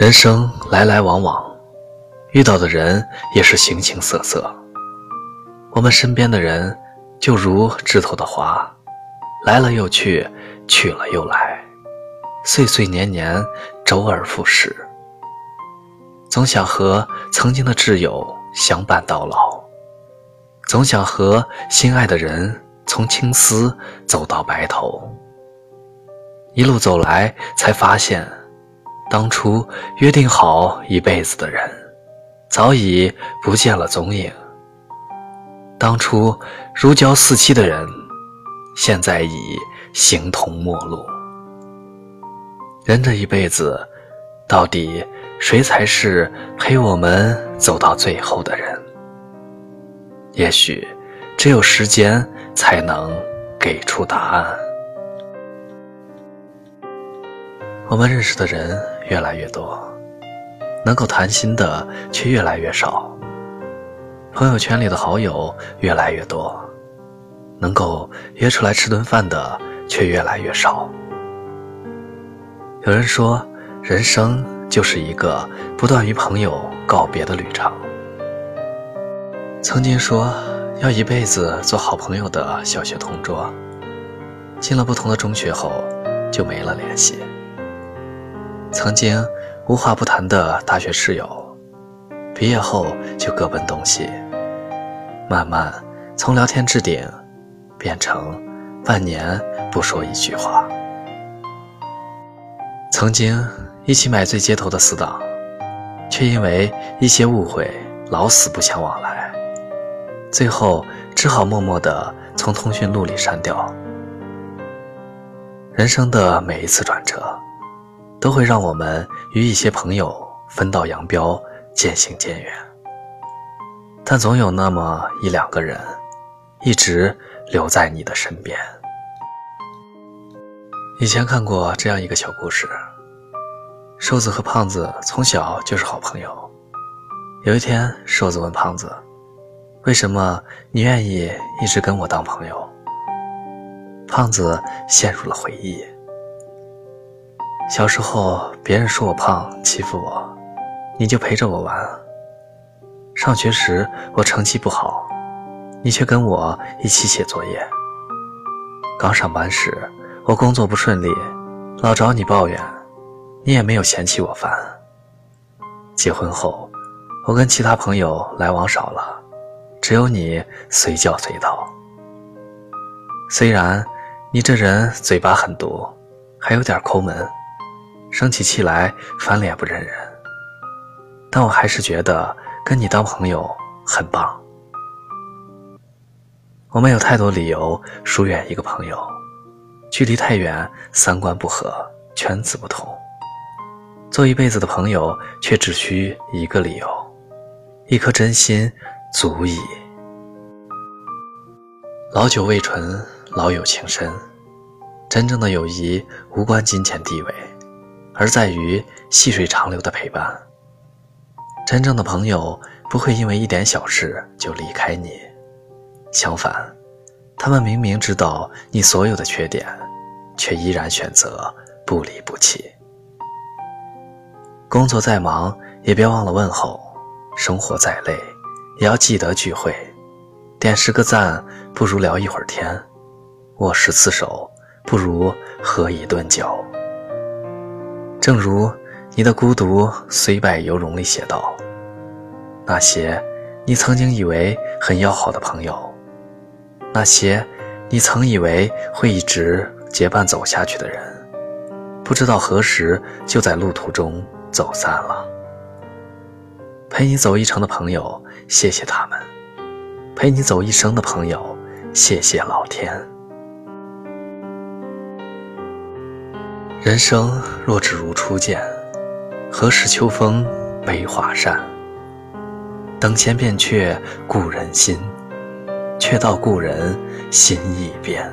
人生来来往往，遇到的人也是形形色色。我们身边的人就如枝头的花，来了又去，去了又来，岁岁年年，周而复始。总想和曾经的挚友相伴到老，总想和心爱的人从青丝走到白头。一路走来，才发现。当初约定好一辈子的人，早已不见了踪影。当初如胶似漆的人，现在已形同陌路。人这一辈子，到底谁才是陪我们走到最后的人？也许，只有时间才能给出答案。我们认识的人越来越多，能够谈心的却越来越少。朋友圈里的好友越来越多，能够约出来吃顿饭的却越来越少。有人说，人生就是一个不断与朋友告别的旅程。曾经说要一辈子做好朋友的小学同桌，进了不同的中学后，就没了联系。曾经无话不谈的大学室友，毕业后就各奔东西。慢慢从聊天置顶，变成半年不说一句话。曾经一起买醉街头的死党，却因为一些误会老死不相往来，最后只好默默地从通讯录里删掉。人生的每一次转折。都会让我们与一些朋友分道扬镳，渐行渐远。但总有那么一两个人，一直留在你的身边。以前看过这样一个小故事：瘦子和胖子从小就是好朋友。有一天，瘦子问胖子：“为什么你愿意一直跟我当朋友？”胖子陷入了回忆。小时候，别人说我胖，欺负我，你就陪着我玩。上学时，我成绩不好，你却跟我一起写作业。刚上班时，我工作不顺利，老找你抱怨，你也没有嫌弃我烦。结婚后，我跟其他朋友来往少了，只有你随叫随到。虽然你这人嘴巴很毒，还有点抠门。生起气来翻脸不认人，但我还是觉得跟你当朋友很棒。我们有太多理由疏远一个朋友，距离太远，三观不合，圈子不同。做一辈子的朋友，却只需一个理由，一颗真心足矣。老酒未醇，老友情深。真正的友谊无关金钱地位。而在于细水长流的陪伴。真正的朋友不会因为一点小事就离开你，相反，他们明明知道你所有的缺点，却依然选择不离不弃。工作再忙也别忘了问候，生活再累也要记得聚会。点十个赞不如聊一会儿天，握十次手不如喝一顿酒。正如你的孤独虽败犹荣里写道：“那些你曾经以为很要好的朋友，那些你曾以为会一直结伴走下去的人，不知道何时就在路途中走散了。陪你走一程的朋友，谢谢他们；陪你走一生的朋友，谢谢老天。”人生若只如初见，何事秋风悲画扇？等闲变却故人心，却道故人心易变。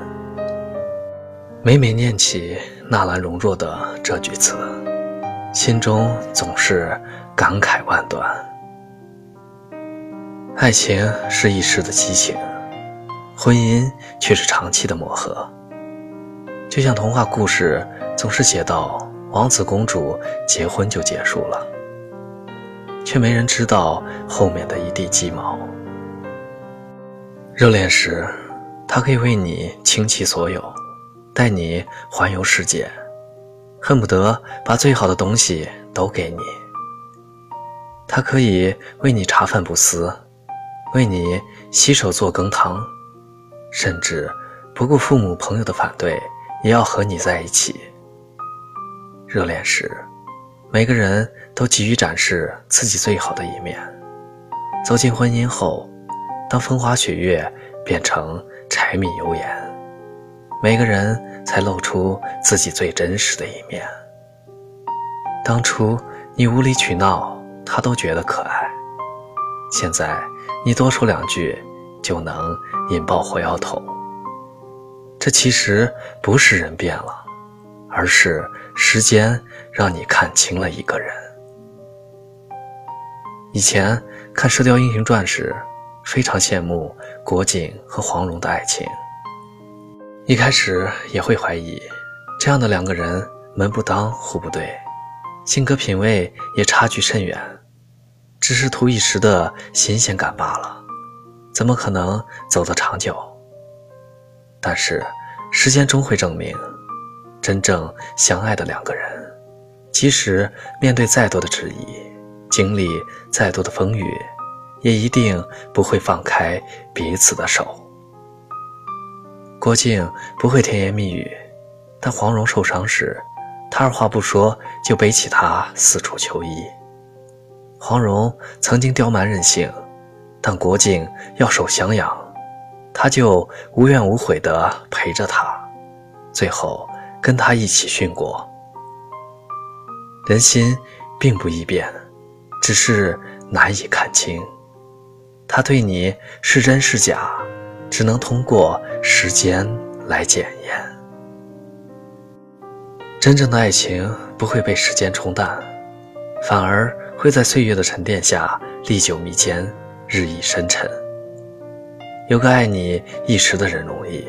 每每念起纳兰容若的这句词，心中总是感慨万端。爱情是一时的激情，婚姻却是长期的磨合。就像童话故事。总是写到王子公主结婚就结束了，却没人知道后面的一地鸡毛。热恋时，他可以为你倾其所有，带你环游世界，恨不得把最好的东西都给你。他可以为你茶饭不思，为你洗手做羹汤，甚至不顾父母朋友的反对，也要和你在一起。热恋时，每个人都急于展示自己最好的一面；走进婚姻后，当风花雪月变成柴米油盐，每个人才露出自己最真实的一面。当初你无理取闹。他都觉得可爱，现在你多说两句就能引爆火药桶。这其实不是人变了，而是时间让你看清了一个人。以前看《射雕英雄传》时，非常羡慕郭靖和黄蓉的爱情，一开始也会怀疑，这样的两个人门不当户不对，性格品味也差距甚远。只是图一时的新鲜感罢了，怎么可能走得长久？但是，时间终会证明，真正相爱的两个人，即使面对再多的质疑，经历再多的风雨，也一定不会放开彼此的手。郭靖不会甜言蜜语，但黄蓉受伤时，他二话不说就背起她四处求医。黄蓉曾经刁蛮任性，但郭靖要守襄阳，他就无怨无悔地陪着他，最后跟他一起殉国。人心并不易变，只是难以看清，他对你是真是假，只能通过时间来检验。真正的爱情不会被时间冲淡，反而。会在岁月的沉淀下历久弥坚，日益深沉。有个爱你一时的人容易，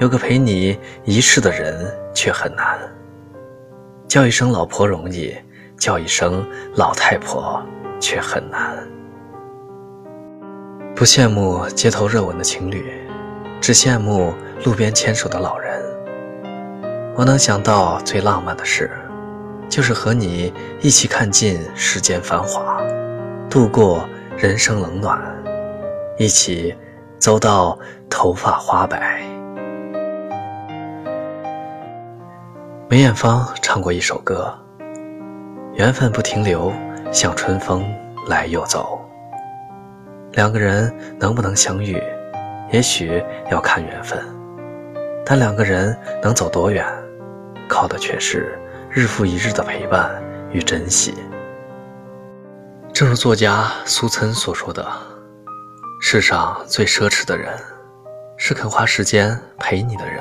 有个陪你一世的人却很难。叫一声老婆容易，叫一声老太婆却很难。不羡慕街头热吻的情侣，只羡慕路边牵手的老人。我能想到最浪漫的事。就是和你一起看尽世间繁华，度过人生冷暖，一起走到头发花白。梅艳芳唱过一首歌：“缘分不停留，像春风来又走。”两个人能不能相遇，也许要看缘分，但两个人能走多远，靠的却是。日复一日的陪伴与珍惜，正如作家苏岑所说的：“世上最奢侈的人，是肯花时间陪你的人。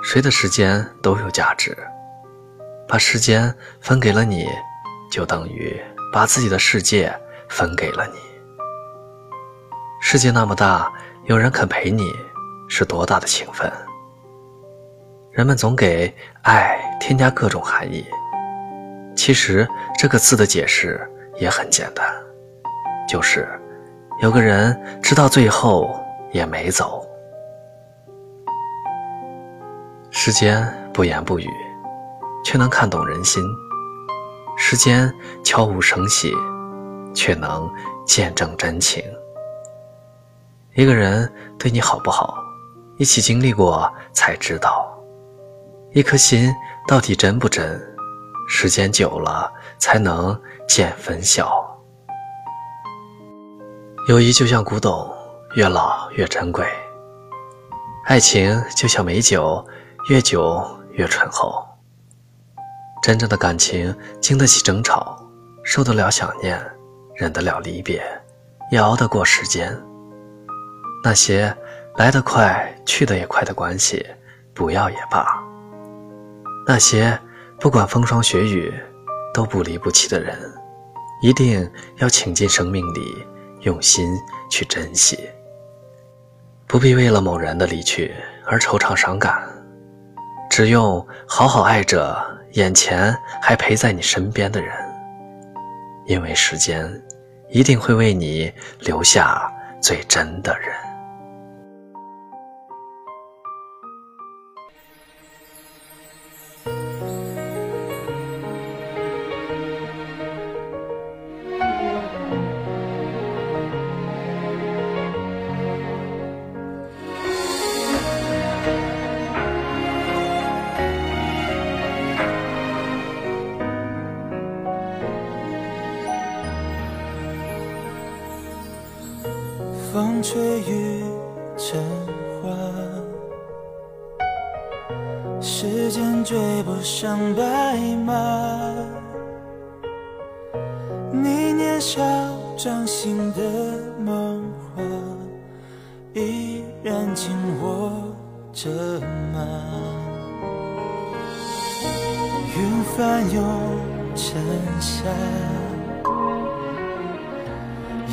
谁的时间都有价值，把时间分给了你，就等于把自己的世界分给了你。世界那么大，有人肯陪你，是多大的情分。”人们总给爱添加各种含义，其实这个字的解释也很简单，就是有个人直到最后也没走。时间不言不语，却能看懂人心；时间悄无声息，却能见证真情。一个人对你好不好，一起经历过才知道。一颗心到底真不真？时间久了才能见分晓。友谊就像古董，越老越珍贵；爱情就像美酒，越久越醇厚。真正的感情经得起争吵，受得了想念，忍得了离别，也熬得过时间。那些来得快去得也快的关系，不要也罢。那些不管风霜雪雨都不离不弃的人，一定要请进生命里，用心去珍惜。不必为了某人的离去而惆怅伤感，只用好好爱着眼前还陪在你身边的人，因为时间一定会为你留下最真的人。风吹雨成花，时间追不上白马。你年少掌心的梦话，依然紧握着吗？云翻涌成沙。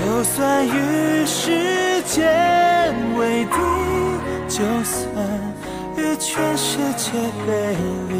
就算与时间为敌，就算与全世界背离，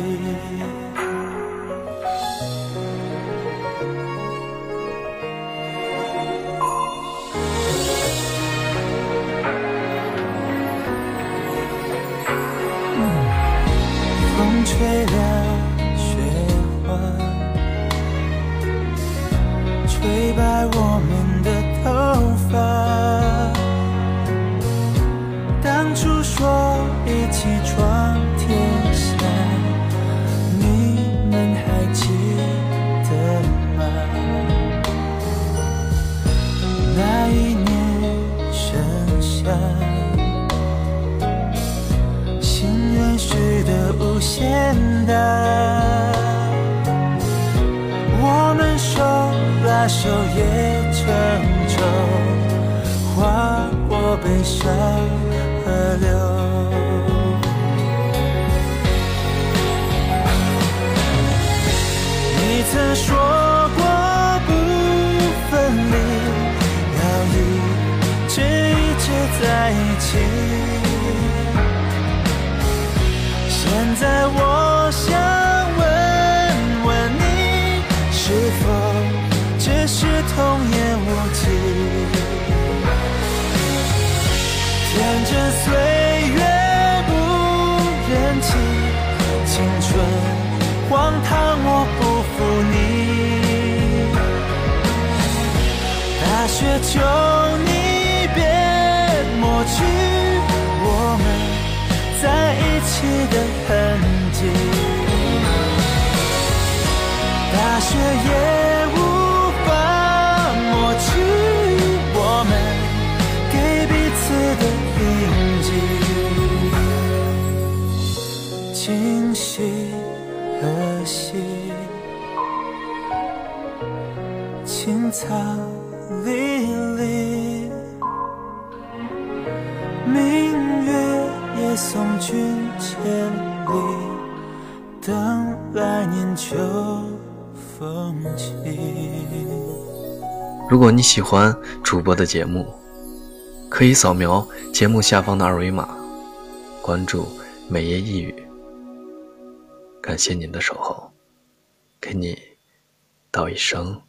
把手也成舟。划过悲伤河流，你曾说过不分离，要一直一直在一起。现在我荒唐我不负你。大雪求你别抹去我们在一起的痕迹。青草离离，明月也送君千里，等来年秋风起。如果你喜欢主播的节目，可以扫描节目下方的二维码，关注美夜一语。感谢您的守候，给你道一声。